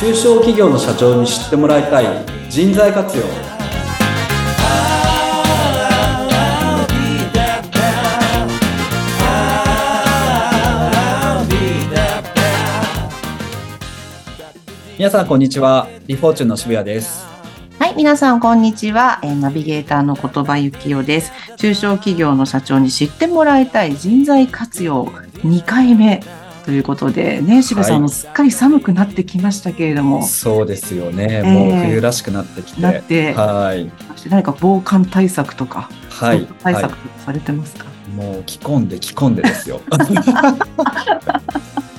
中小企業の社長に知ってもらいたい人材活用。皆さんこんにちは。リフォーチュンの渋谷です。はい、皆さん、こんにちは。えーナビゲーターの言葉ゆきおです。中小企業の社長に知ってもらいたい人材活用。2回目。ということでね、渋谷さん、はいあのすっかり寒くなってきましたけれども、そうですよね、ええ。もう冬らしくなってきて。なって。はい。何か防寒対策とか、はい。対は策とかされてますか、い。もう着込んで着込んでですよ。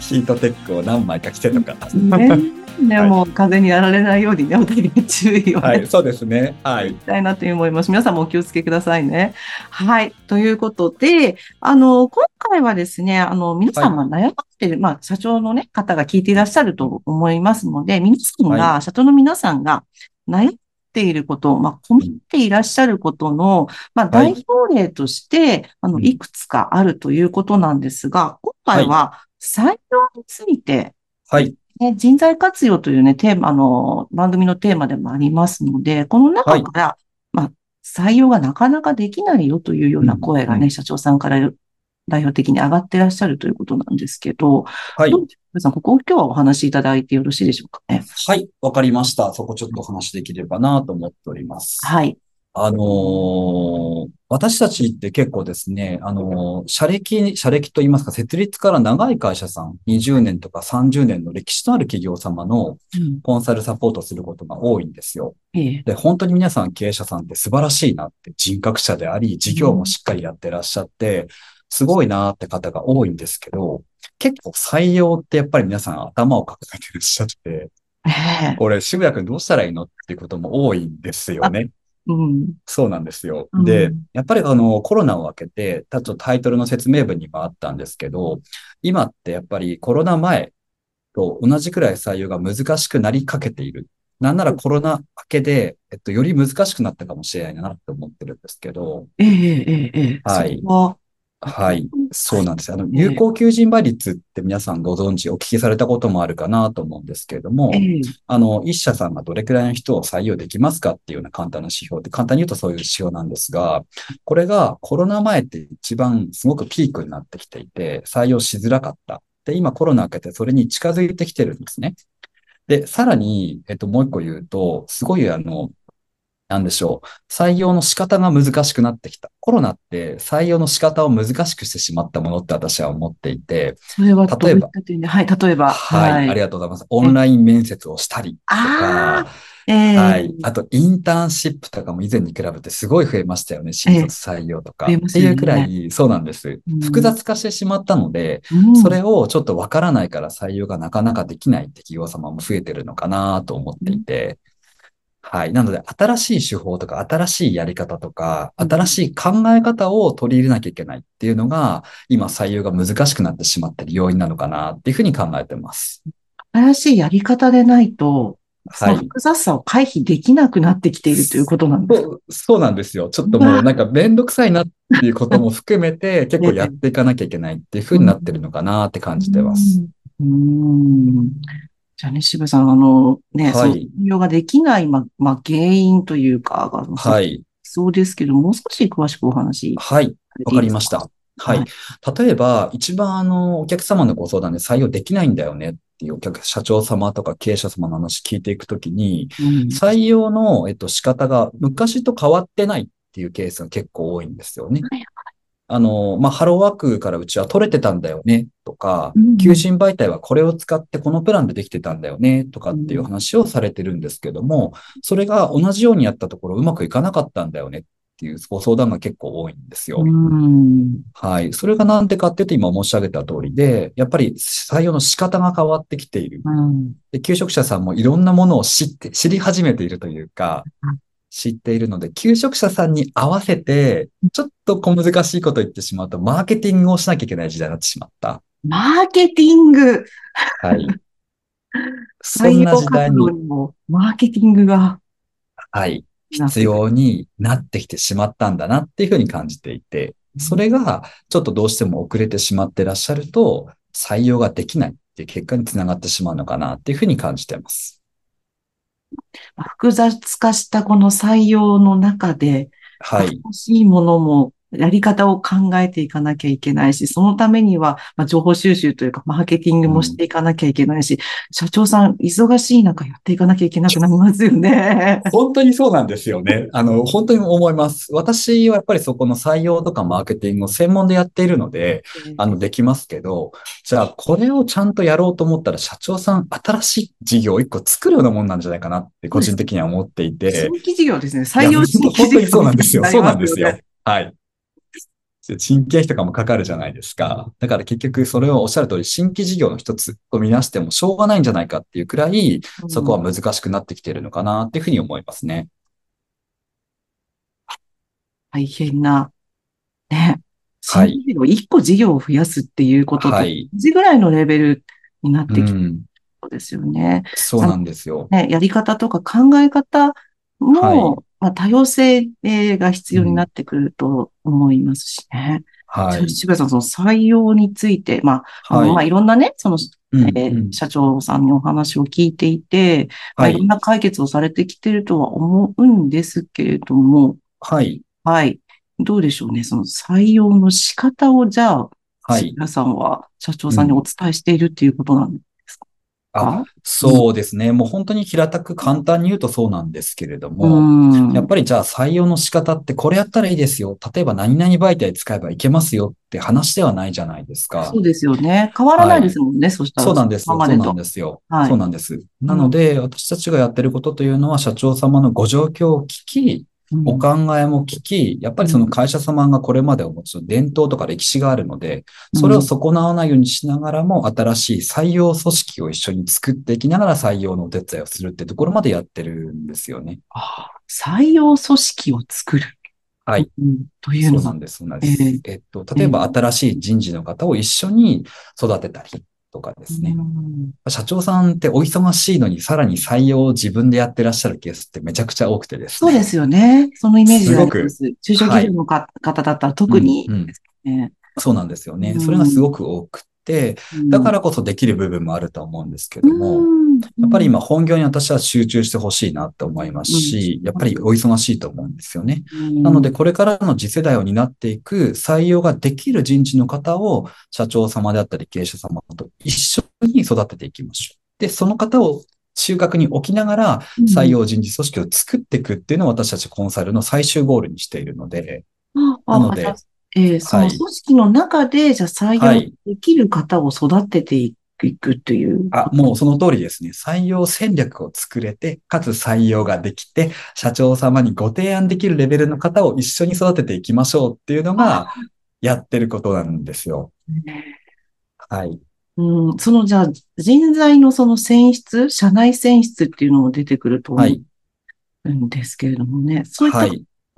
ヒートテックを何枚か着てとか。ね、でも、風にやられないようにね、お互いに注意をね、はいそうですね。はい。したいなと思います。皆さんもお気をつけくださいね。はい。ということで、あの、今回はですね、あの、皆さんが悩まってる、まあ、社長のね、方が聞いていらっしゃると思いますので、皆さんが、は社長の皆さんが悩んでいること、まあ、困っていらっしゃることの、まあ、はい。代表例として、あの、うん。いくつかあるということなんですが、今回は採用について、はいね、人材活用というね、テーマ、あの、番組のテーマでもありますので、この中から、まあ、採用がなかなかできないよというような声がね、うん社長さんから代表的に上がってらっしゃるということなんですけど、はいどう皆さん、ここ今日はお話しいただいてよろしいでしょうか？ね。はい、わかりました。そこちょっとお話できればなと思っております。はい。あのー私たちって結構ですね、あのー社歴、社歴といいますか、設立から長い会社さん、20年とか30年の歴史のある企業様のうん、コンサルサポートすることが多いんですよ。ええ。で、本当に皆さん経営者さんって素晴らしいなって人格者であり、事業もしっかりやってらっしゃって、すごいなって方が多いんですけど、結構採用ってやっぱり皆さん頭を抱えてらっしゃって、ええ。これ渋谷君どうしたらいいのっていうことも多いんですよね。うん。そうなんですよ。うんで、やっぱりあのコロナを明けて、たちょっとタイトルの説明文にもあったんですけど、今ってやっぱりコロナ前と同じくらい採用が難しくなりかけている。なんならコロナ明けで、えっと、より難しくなったかもしれないなって思ってるんですけど、ええ、ええ、ええ。はいそこは、はい。そうなんです。あの、ええ有効求人倍率って皆さんご存知、お聞きされたこともあるかなと思うんですけれどもえ、え。あの、一社さんがどれくらいの人を採用できますかっていうような簡単な指標で、簡単に言うとそういう指標なんですが、これがコロナ前って一番すごくピークになってきていて、採用しづらかった。で、今コロナ明けてそれに近づいてきてるんですね。で、さらに、えっと、もう一個言うと、すごいあの、なんでしょう。採用の仕方が難しくなってきた。コロナって採用の仕方を難しくしてしまったものって私は思っていて、それは例えばはい、例えば、はい、ありがとうございます。オンライン面接をしたりとあか、ええ。はい。あと、インターンシップとかも以前に比べてすごい増えましたよね。新卒採用とか。増えますよねっていうくらい、そうなんですうん。複雑化してしまったので、うんそれをちょっとわからないから採用がなかなかできないって企業様も増えてるのかなと思っていて、はい。なので、新しい手法とか、新しいやり方とか、うん新しい考え方を取り入れなきゃいけないっていうのが、今採用が難しくなってしまっている要因なのかなっていうふうに考えてます。新しいやり方でないと、はい。複雑さを回避できなくなってきているということなんです。そうそうなんですよ。ちょっともうなんかめんどくさいなっていうことも含めて 結構やっていかなきゃいけないっていうふうになってるのかなって感じてます。うん。うんじゃあね、渋さん、あの、ね、はいその採用ができない、ま、まあ、原因というか、が、はい。そうですけど、もう少し詳しくお話しはい。わか？かりました。はい。例えば、一番あの、お客様のご相談で採用できないんだよねっていうお客、社長様とか経営者様の話聞いていくときに、うん採用の、えっと、仕方が昔と変わってないっていうケースが結構多いんですよね。はいあの、まあ、ハローワークからうちは取れてたんだよねとかうん、求人媒体はこれを使ってこのプランでできてたんだよねとかっていう話をされてるんですけども、それが同じようにやったところうまくいかなかったんだよねっていうご相談が結構多いんですよ。うん。はい。それがなんでかっていうと今申し上げた通りで、やっぱり採用の仕方が変わってきている。うん。で、求職者さんもいろんなものを知って、知り始めているというかうん、知っているので、求職者さんに合わせて、ちょっと小難しいこと言ってしまうと、マーケティングをしなきゃいけない時代になってしまった。マーケティング。はい。そ採んな時代にマーケティングがはい、必要になってきてしまったんだなっていうふうに感じていて、それがちょっとどうしても遅れてしまってらっしゃると、採用ができないっていう結果につながってしまうのかなっていうふうに感じています。複雑化したこの採用の中で、はい。欲しいものも、やり方を考えていかなきゃいけないし、そのためには、まあ、情報収集というか、マーケティングもしていかなきゃいけないし、社長さん、忙しい中やっていかなきゃいけなくなりますよね。本当にそうなんですよね。あの、本当に思います。私はやっぱりそこの採用とかマーケティングを専門でやっているので、あの、できますけど、じゃあ、これをちゃんとやろうと思ったら、社長さん、新しい事業を一個作るようなもんなんじゃないかなって、個人的には思っていて。新規事業ですね。採用新規事業。本当にそうなんですよ。そうなんですよ。はい。人件費とかもかかるじゃないですか。だから結局それをおっしゃる通り新規事業の一つとみなしてもしょうがないんじゃないかっていうくらい、そこは難しくなってきているのかなっていうふうに思いますね。大変な、ね。はい。一個事業を増やすっていうことと、はい。同じぐらいのレベルになってきてるうん。そうですよね。そうなんですよ。ね、やり方とか考え方も、はいまあ、多様性えーが必要になってくると思いますしね。はい。渋谷さん、その採用について、まあ、あのまあ、はい。いろんなね、その、うんえーうん社長さんにお話を聞いていて、まあ、はいいろん。な解決をされてきてるとは思うんですけれども、はい。はい。どうでしょうね。その採用の仕方を、じゃあ、はい。皆さんは社長さんにお伝えしているっていうことなんあ、そうですね。もう本当に平たく簡単に言うとそうなんですけれどうも、ん。やっぱりじゃあ採用の仕方ってこれやったらいいですよ。例えば何々媒体使えばいけますよって話ではないじゃないですかそう。ですよね。変わらないですもんね。そしたら。そうなんですそうなん。ですよ。はいそうなんです。なので、私たちがやってることというのは、社長様のご状況を聞き、お考えも聞き、やっぱりその会社様がこれまでお持ちの伝統とか歴史があるので、それを損なわないようにしながらも、新しい採用組織を一緒に作っていきながら採用のお手伝いをするってところまでやってるんですよね。あ採用組織を作る。はい。うん。というのはそうなんです。そうなんです。ええっと、例えば新しい人事の方を一緒に育てたりとかですね。うん社長さんってお忙しいのにさらに採用を自分でやってらっしゃるケースってめちゃくちゃ多くてですね。そうですよね。そのイメージがあります。中小企業のか方だったら特にうんうん。そうなんですよね。うんそれがすごく多くて、うん。だからこそできる部分もあると思うんですけども、うん。やっぱり今本業に私は集中してほしいなって思いますし、うん。やっぱりお忙しいと思うんですよね。うん。なので、これからの次世代を担っていく採用ができる人事の方を社長様であったり経営者様と一緒に育てていきましょう。で、その方を中核に置きながら採用人事組織を作っていくっていうのを私たちコンサルの最終ゴールにしているので、あなのであえーそのはい組織の中で、じゃあ採用はいできる方を育てていくという。あ、もうその通りですね。採用戦略を作れて、かつ採用ができて、社長様にご提案できるレベルの方を一緒に育てていきましょうっていうのが、やってることなんですよ。はい。うん、そのじゃあ人材のその選出、社内選出っていうのも出てくると思はい。うんですけれどもね。そういった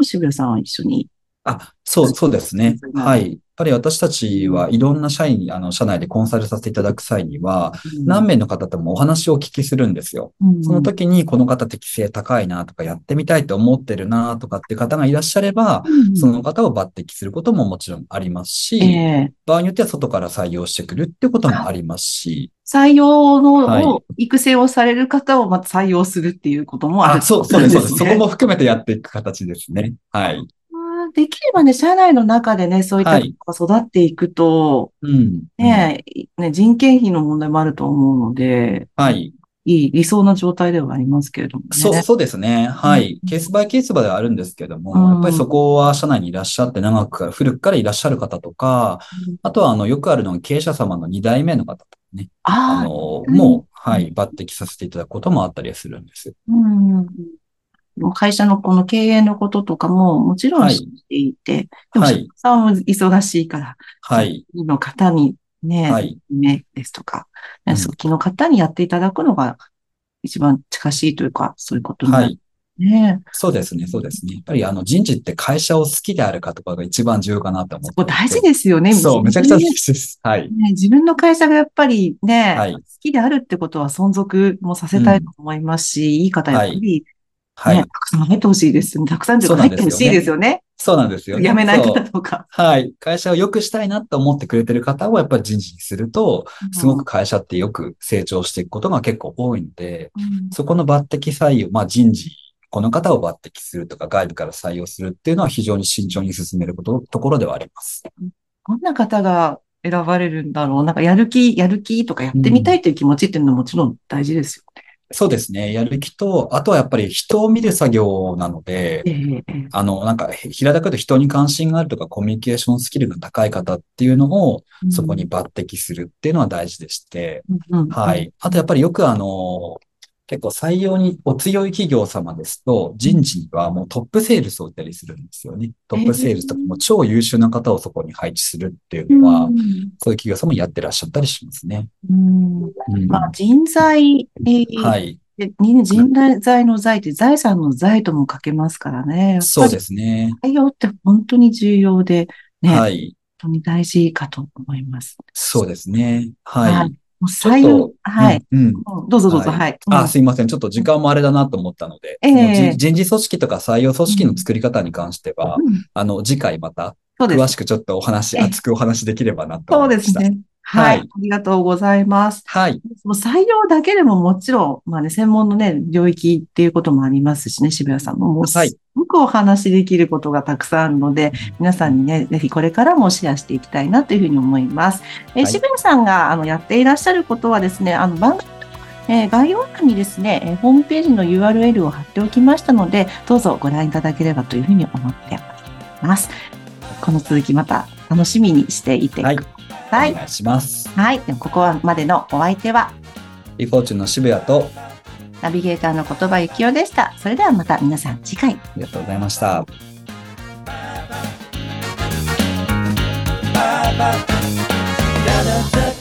渋谷さんは一緒に。あ、そう、そうですねはい。やっぱり私たちはいろんな社員、あの、社内でコンサルさせていただく際には、何名の方ともお話をお聞きするんですよ。うんその時にこの方適性高いなとかやってみたいと思ってるなとかっていう方がいらっしゃれば、うんその方を抜擢することももちろんありますし、ええ場合によっては外から採用してくるってこともありますし、採用の、はいを育成をされる方をまた採用するっていうこともある。あ、そう、そうです、そうです。そこねも含めてやっていく形ですね。はい。できればね、社内の中でね、そういったはい方が育っていくと、うん。ね、ね、人件費の問題もあると思うので、はい。いい、理想な状態ではありますけれどもね。そう、そうですね。はい。うんケースバイケースバイではあるんですけども、うんやっぱりそこは社内にいらっしゃって長くから、古くからいらっしゃる方とか、うんあとはあの、よくあるのが経営者様の2代目の方とかね、あの、うんもう、はい、抜擢させていただくこともあったりするんです。うん。会社のこの経営のこととかももちろんはい知っていて、でも、はい社長さんは忙しいから、はい。次の方にね、はい。目ですとか、うんそっちの方にやっていただくのが一番近しいというか、そういうことになるはい。ね。そうですね、そうですね。やっぱりあの人事って会社を好きであるかとかが一番重要かなと思って大事ですよね。そう、めちゃくちゃ大ね事です。はい。自分の会社がやっぱりね、はい好きであるってことは存続もさせたいと思いますし、いい方やっぱり、ね、はいた。くさん入ってほしいです。たくさん入ってほしいですよね。そうなんですよね。辞めない方とか。はい。会社を良くしたいなと思ってくれてる方をやっぱり人事にすると、すごく会社ってよく成長していくことが結構多いので、うんそこの抜擢採用、まあ人事、この方を抜擢するとか外部から採用するっていうのは非常に慎重に進めること、ところではあります。どんな方が選ばれるんだろうなんかやる気、やる気とかやってみたいという気持ちっていうのはもちろん大事ですよそうですね。やる気と、あとはやっぱり人を見る作業なので、あの、なんか、平たく言うと人に関心があるとか、コミュニケーションスキルが高い方っていうのを、そこに、抜擢するっていうのは大事でして、うんうんは。い。あとやっぱりよくあの、結構採用にお強い企業様ですと、人事にはもうトップセールスをいたりするんですよね。トップセールスとかもう超優秀な方をそこに配置するっていうのは、うんそういう企業様もやってらっしゃったりしますね。うんうんまあ、人材、えーはい。で人材の財って財産の財とも書けますからね。。そうですすね。採用って本当に重要で、ね、はい。本当に大事かと思います。そうですね。ははいい。もうちょっ採用と、はい。うん。うんうんどうぞどうぞ、はいはい。あ、うんすいません。ちょっと時間もあれだなと思ったので、ええその人人事組織とか採用組織の作り方に関しては、うんあの、次回また。詳しくちょっとお話、ええ熱くお話できればなとそう思いました。ですね。ははいい。ありがとうございます。はい。採用だけでももちろん、まあね、専門のね、領域っていうこともありますしね、渋谷さんももうすはいごくお話しできることがたくさんあるので、皆さんにね、ぜひこれからもシェアしていきたいなというふうに思います。えーはい渋谷さんがあのやっていらっしゃることはですね、あの番組の、えー概要欄にですね、えーホームページの URL を貼っておきましたので、どうぞご覧いただければというふうに思っております。この続きまた楽しみにしていてください。お願いします。はい。ここまでのお相手は、リフォーチュンの渋谷と、ナビゲーターの言葉ゆきおでした。それではまた皆さん次回。ありがとうございました。da da da